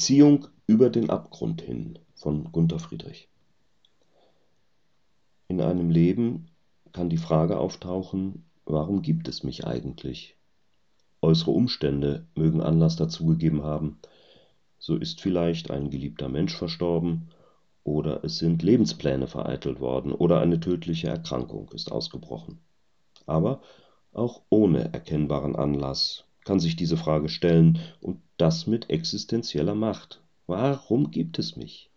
Beziehung über den Abgrund hin von Gunther Friedrich. In einem Leben kann die Frage auftauchen, warum gibt es mich eigentlich? Äußere Umstände mögen Anlass dazu gegeben haben. So ist vielleicht ein geliebter Mensch verstorben, oder es sind Lebenspläne vereitelt worden, oder eine tödliche Erkrankung ist ausgebrochen. Aber auch ohne erkennbaren Anlass kann sich diese Frage stellen, und das mit existenzieller Macht. Warum gibt es mich?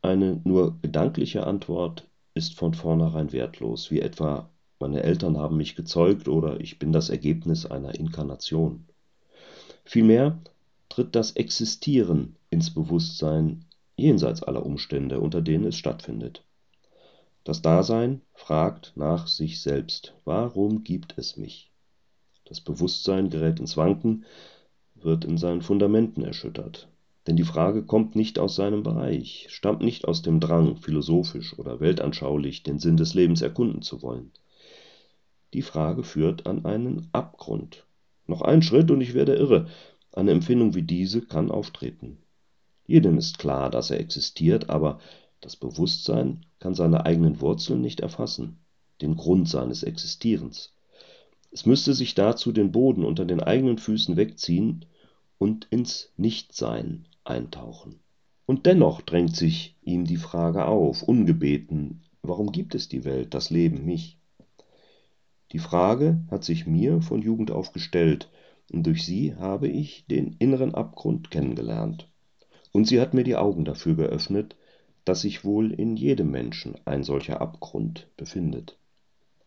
Eine nur gedankliche Antwort ist von vornherein wertlos, wie etwa meine Eltern haben mich gezeugt oder ich bin das Ergebnis einer Inkarnation. Vielmehr tritt das Existieren ins Bewusstsein jenseits aller Umstände, unter denen es stattfindet. Das Dasein fragt nach sich selbst, warum gibt es mich? Das Bewusstsein gerät ins Wanken, wird in seinen Fundamenten erschüttert. Denn die Frage kommt nicht aus seinem Bereich, stammt nicht aus dem Drang, philosophisch oder weltanschaulich den Sinn des Lebens erkunden zu wollen. Die Frage führt an einen Abgrund. Noch ein Schritt und ich werde irre. Eine Empfindung wie diese kann auftreten. Jedem ist klar, dass er existiert, aber das Bewusstsein kann seine eigenen Wurzeln nicht erfassen, den Grund seines Existierens. Es müsste sich dazu den Boden unter den eigenen Füßen wegziehen und ins Nichtsein eintauchen. Und dennoch drängt sich ihm die Frage auf, ungebeten, warum gibt es die Welt, das Leben, mich? Die Frage hat sich mir von Jugend auf gestellt, und durch sie habe ich den inneren Abgrund kennengelernt. Und sie hat mir die Augen dafür geöffnet, dass sich wohl in jedem Menschen ein solcher Abgrund befindet.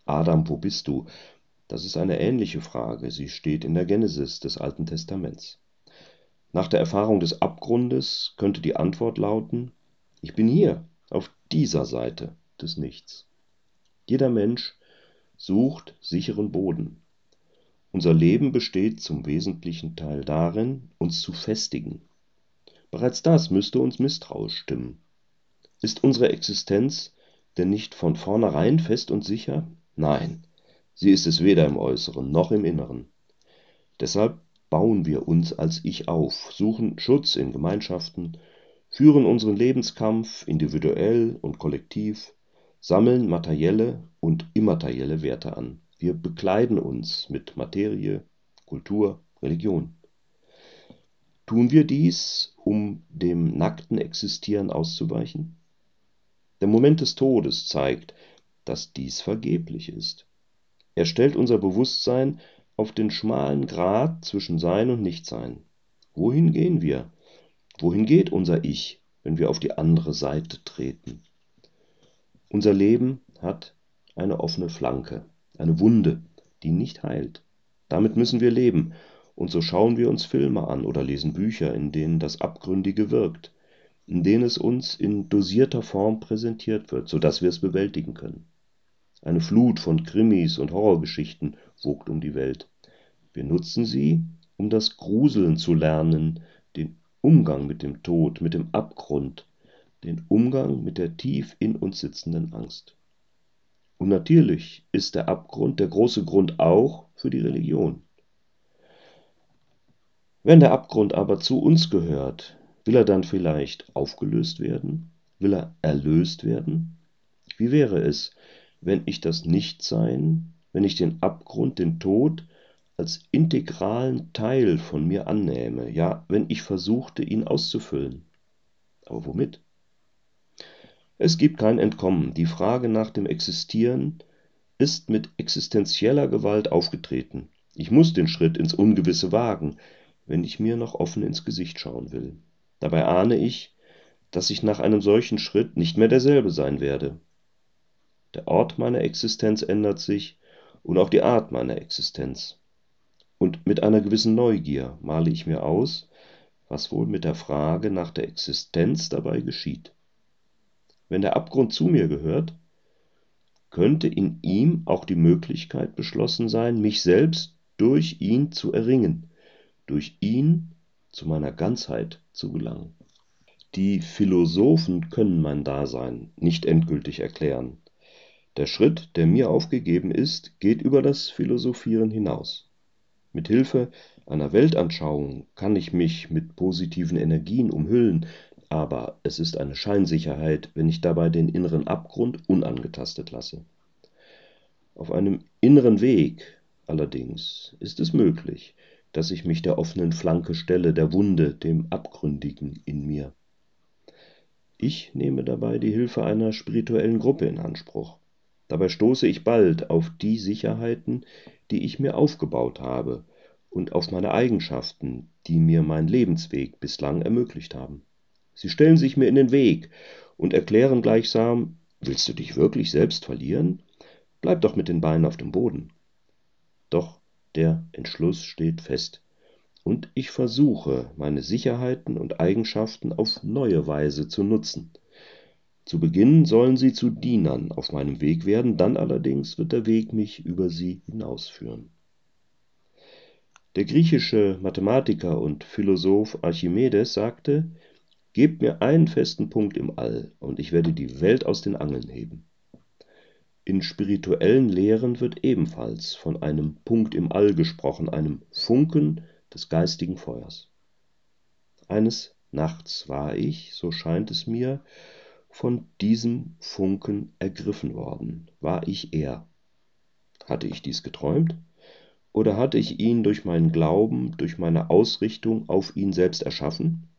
Adam, wo bist du? Das ist eine ähnliche Frage, sie steht in der Genesis des Alten Testaments. Nach der Erfahrung des Abgrundes könnte die Antwort lauten: Ich bin hier, auf dieser Seite des Nichts. Jeder Mensch sucht sicheren Boden. Unser Leben besteht zum wesentlichen Teil darin, uns zu festigen. Bereits das müsste uns misstrauisch stimmen. Ist unsere Existenz denn nicht von vornherein fest und sicher? Nein, sie ist es weder im Äußeren noch im Inneren. Deshalb bauen wir uns als Ich auf, suchen Schutz in Gemeinschaften, führen unseren Lebenskampf individuell und kollektiv, sammeln materielle und immaterielle Werte an. Wir bekleiden uns mit Materie, Kultur, Religion. Tun wir dies, um dem nackten Existieren auszuweichen? Der Moment des Todes zeigt, dass dies vergeblich ist. Er stellt unser Bewusstsein auf den schmalen Grat zwischen Sein und Nichtsein. Wohin gehen wir? Wohin geht unser Ich, wenn wir auf die andere Seite treten? Unser Leben hat eine offene Flanke, eine Wunde, die nicht heilt. Damit müssen wir leben, und so schauen wir uns Filme an oder lesen Bücher, in denen das Abgründige wirkt, in denen es uns in dosierter Form präsentiert wird, so dass wir es bewältigen können. Eine Flut von Krimis und Horrorgeschichten wogt um die Welt. Wir nutzen sie, um das Gruseln zu lernen, den Umgang mit dem Tod, mit dem Abgrund, den Umgang mit der tief in uns sitzenden Angst. Und natürlich ist der Abgrund der große Grund auch für die Religion. Wenn der Abgrund aber zu uns gehört, will er dann vielleicht aufgelöst werden? Will er erlöst werden? Wie wäre es, wenn ich das Nichtsein, wenn ich den Abgrund, den Tod als integralen Teil von mir annähme, ja, wenn ich versuchte, ihn auszufüllen. Aber womit? Es gibt kein Entkommen. Die Frage nach dem Existieren ist mit existenzieller Gewalt aufgetreten. Ich muss den Schritt ins Ungewisse wagen, wenn ich mir noch offen ins Gesicht schauen will. Dabei ahne ich, dass ich nach einem solchen Schritt nicht mehr derselbe sein werde. Der Ort meiner Existenz ändert sich und auch die Art meiner Existenz. Und mit einer gewissen Neugier male ich mir aus, was wohl mit der Frage nach der Existenz dabei geschieht. Wenn der Abgrund zu mir gehört, könnte in ihm auch die Möglichkeit beschlossen sein, mich selbst durch ihn zu erringen, durch ihn zu meiner Ganzheit zu gelangen. Die Philosophen können mein Dasein nicht endgültig erklären, der Schritt, der mir aufgegeben ist, geht über das Philosophieren hinaus. Mit Hilfe einer Weltanschauung kann ich mich mit positiven Energien umhüllen, aber es ist eine Scheinsicherheit, wenn ich dabei den inneren Abgrund unangetastet lasse. Auf einem inneren Weg allerdings ist es möglich, dass ich mich der offenen Flanke stelle, der Wunde, dem Abgründigen in mir. Ich nehme dabei die Hilfe einer spirituellen Gruppe in Anspruch. Dabei stoße ich bald auf die Sicherheiten, die ich mir aufgebaut habe, und auf meine Eigenschaften, die mir mein Lebensweg bislang ermöglicht haben. Sie stellen sich mir in den Weg und erklären gleichsam, willst du dich wirklich selbst verlieren? Bleib doch mit den Beinen auf dem Boden. Doch der Entschluss steht fest, und ich versuche, meine Sicherheiten und Eigenschaften auf neue Weise zu nutzen. Zu Beginn sollen sie zu Dienern auf meinem Weg werden, dann allerdings wird der Weg mich über sie hinausführen. Der griechische Mathematiker und Philosoph Archimedes sagte, Gebt mir einen festen Punkt im All, und ich werde die Welt aus den Angeln heben. In spirituellen Lehren wird ebenfalls von einem Punkt im All gesprochen, einem Funken des geistigen Feuers. Eines Nachts war ich, so scheint es mir, von diesem Funken ergriffen worden. War ich er? Hatte ich dies geträumt? Oder hatte ich ihn durch meinen Glauben, durch meine Ausrichtung auf ihn selbst erschaffen?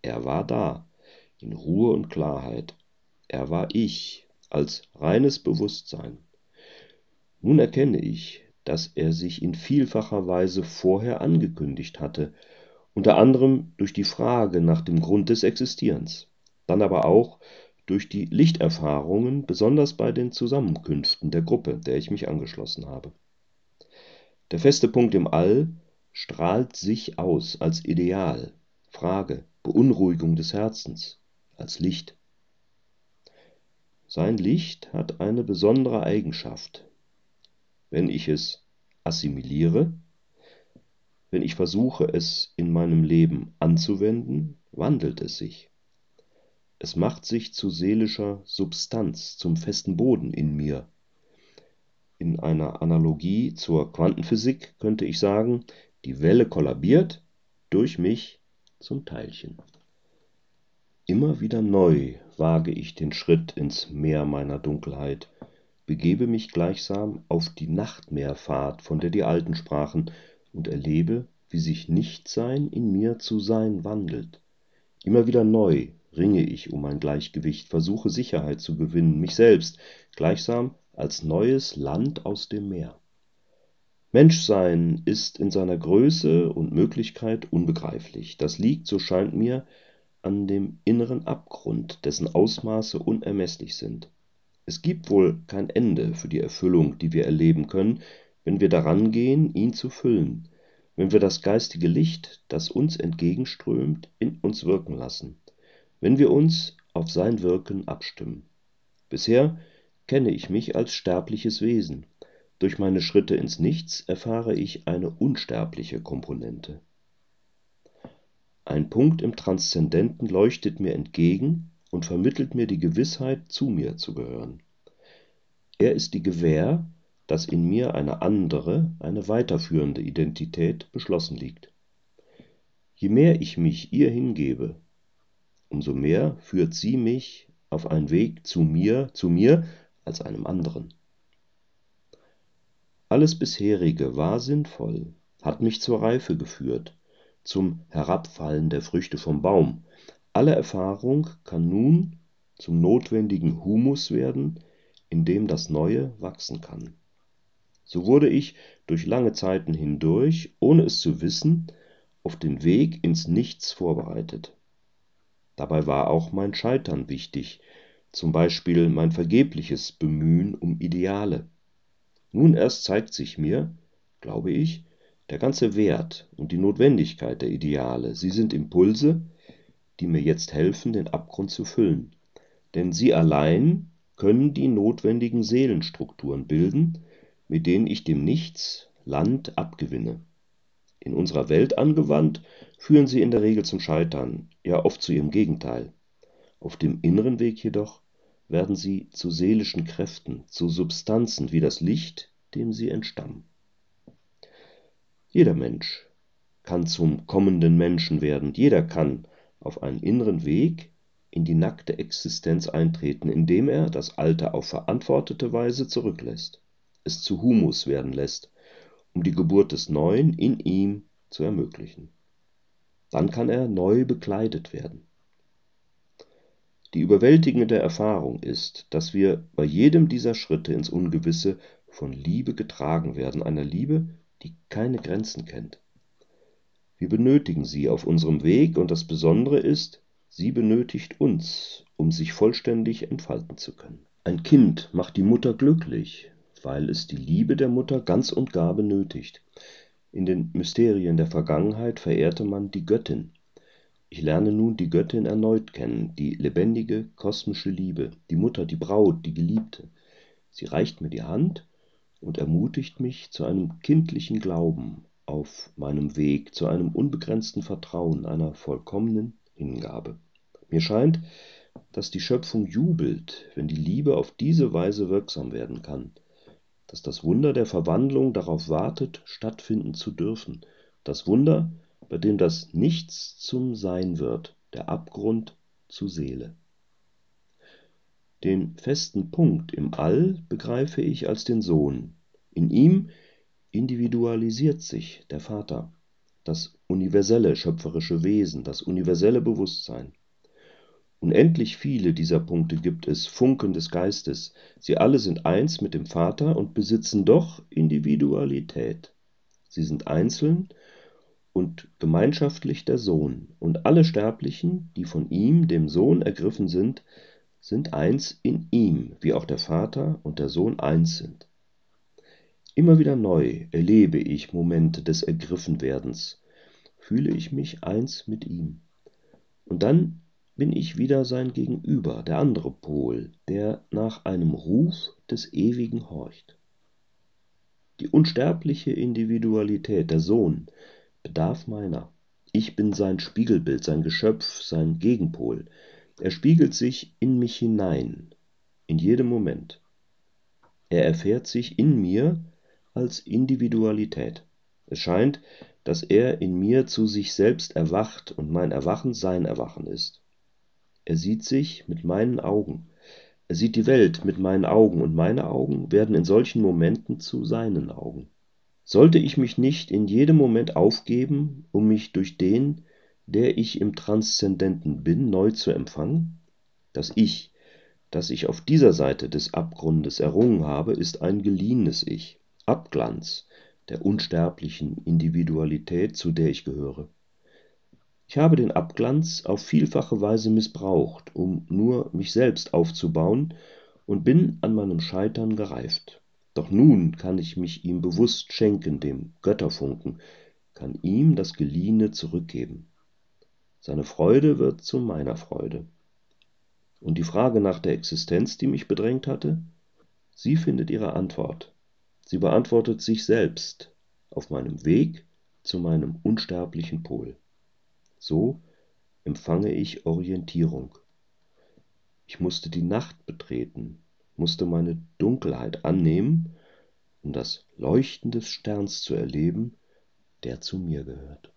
Er war da, in Ruhe und Klarheit. Er war ich, als reines Bewusstsein. Nun erkenne ich, dass er sich in vielfacher Weise vorher angekündigt hatte, unter anderem durch die Frage nach dem Grund des Existierens, dann aber auch durch die Lichterfahrungen, besonders bei den Zusammenkünften der Gruppe, der ich mich angeschlossen habe. Der feste Punkt im All strahlt sich aus als Ideal, Frage, Beunruhigung des Herzens, als Licht. Sein Licht hat eine besondere Eigenschaft. Wenn ich es assimiliere, wenn ich versuche, es in meinem Leben anzuwenden, wandelt es sich. Es macht sich zu seelischer Substanz, zum festen Boden in mir. In einer Analogie zur Quantenphysik könnte ich sagen, die Welle kollabiert, durch mich zum Teilchen. Immer wieder neu wage ich den Schritt ins Meer meiner Dunkelheit, begebe mich gleichsam auf die Nachtmeerfahrt, von der die Alten sprachen, und erlebe, wie sich Nichtsein in mir zu Sein wandelt. Immer wieder neu ringe ich um ein Gleichgewicht, versuche Sicherheit zu gewinnen, mich selbst, gleichsam als neues Land aus dem Meer. Menschsein ist in seiner Größe und Möglichkeit unbegreiflich. Das liegt, so scheint mir, an dem inneren Abgrund, dessen Ausmaße unermesslich sind. Es gibt wohl kein Ende für die Erfüllung, die wir erleben können, wenn wir daran gehen, ihn zu füllen, wenn wir das geistige Licht, das uns entgegenströmt, in uns wirken lassen wenn wir uns auf sein Wirken abstimmen. Bisher kenne ich mich als sterbliches Wesen. Durch meine Schritte ins Nichts erfahre ich eine unsterbliche Komponente. Ein Punkt im Transzendenten leuchtet mir entgegen und vermittelt mir die Gewissheit, zu mir zu gehören. Er ist die Gewähr, dass in mir eine andere, eine weiterführende Identität beschlossen liegt. Je mehr ich mich ihr hingebe, umso mehr führt sie mich auf einen Weg zu mir, zu mir als einem anderen. Alles bisherige war sinnvoll, hat mich zur Reife geführt, zum Herabfallen der Früchte vom Baum. Alle Erfahrung kann nun zum notwendigen Humus werden, in dem das Neue wachsen kann. So wurde ich durch lange Zeiten hindurch, ohne es zu wissen, auf den Weg ins Nichts vorbereitet. Dabei war auch mein Scheitern wichtig, zum Beispiel mein vergebliches Bemühen um Ideale. Nun erst zeigt sich mir, glaube ich, der ganze Wert und die Notwendigkeit der Ideale. Sie sind Impulse, die mir jetzt helfen, den Abgrund zu füllen. Denn sie allein können die notwendigen Seelenstrukturen bilden, mit denen ich dem Nichts Land abgewinne. In unserer Welt angewandt, führen sie in der Regel zum Scheitern, ja oft zu ihrem Gegenteil. Auf dem inneren Weg jedoch werden sie zu seelischen Kräften, zu Substanzen wie das Licht, dem sie entstammen. Jeder Mensch kann zum kommenden Menschen werden, jeder kann auf einen inneren Weg in die nackte Existenz eintreten, indem er das Alte auf verantwortete Weise zurücklässt, es zu Humus werden lässt, um die Geburt des Neuen in ihm zu ermöglichen. Dann kann er neu bekleidet werden. Die überwältigende Erfahrung ist, dass wir bei jedem dieser Schritte ins Ungewisse von Liebe getragen werden, einer Liebe, die keine Grenzen kennt. Wir benötigen sie auf unserem Weg und das Besondere ist, sie benötigt uns, um sich vollständig entfalten zu können. Ein Kind macht die Mutter glücklich, weil es die Liebe der Mutter ganz und gar benötigt. In den Mysterien der Vergangenheit verehrte man die Göttin. Ich lerne nun die Göttin erneut kennen, die lebendige, kosmische Liebe, die Mutter, die Braut, die Geliebte. Sie reicht mir die Hand und ermutigt mich zu einem kindlichen Glauben auf meinem Weg, zu einem unbegrenzten Vertrauen, einer vollkommenen Hingabe. Mir scheint, dass die Schöpfung jubelt, wenn die Liebe auf diese Weise wirksam werden kann, dass das Wunder der Verwandlung darauf wartet, stattfinden zu dürfen, das Wunder, bei dem das Nichts zum Sein wird, der Abgrund zu Seele. Den festen Punkt im All begreife ich als den Sohn. In ihm individualisiert sich der Vater, das universelle schöpferische Wesen, das universelle Bewusstsein. Unendlich viele dieser Punkte gibt es, Funken des Geistes, sie alle sind eins mit dem Vater und besitzen doch Individualität. Sie sind einzeln und gemeinschaftlich der Sohn, und alle Sterblichen, die von ihm, dem Sohn, ergriffen sind, sind eins in ihm, wie auch der Vater und der Sohn eins sind. Immer wieder neu erlebe ich Momente des Ergriffenwerdens, fühle ich mich eins mit ihm. Und dann bin ich wieder sein Gegenüber, der andere Pol, der nach einem Ruf des Ewigen horcht. Die unsterbliche Individualität, der Sohn, bedarf meiner. Ich bin sein Spiegelbild, sein Geschöpf, sein Gegenpol. Er spiegelt sich in mich hinein, in jedem Moment. Er erfährt sich in mir als Individualität. Es scheint, dass er in mir zu sich selbst erwacht und mein Erwachen sein Erwachen ist. Er sieht sich mit meinen Augen. Er sieht die Welt mit meinen Augen und meine Augen werden in solchen Momenten zu seinen Augen. Sollte ich mich nicht in jedem Moment aufgeben, um mich durch den, der ich im Transzendenten bin, neu zu empfangen? Das Ich, das ich auf dieser Seite des Abgrundes errungen habe, ist ein geliehenes Ich, Abglanz der unsterblichen Individualität, zu der ich gehöre. Ich habe den Abglanz auf vielfache Weise missbraucht, um nur mich selbst aufzubauen, und bin an meinem Scheitern gereift. Doch nun kann ich mich ihm bewusst schenken, dem Götterfunken, kann ihm das Geliehene zurückgeben. Seine Freude wird zu meiner Freude. Und die Frage nach der Existenz, die mich bedrängt hatte, sie findet ihre Antwort. Sie beantwortet sich selbst auf meinem Weg zu meinem unsterblichen Pol. So empfange ich Orientierung. Ich musste die Nacht betreten, musste meine Dunkelheit annehmen, um das Leuchten des Sterns zu erleben, der zu mir gehört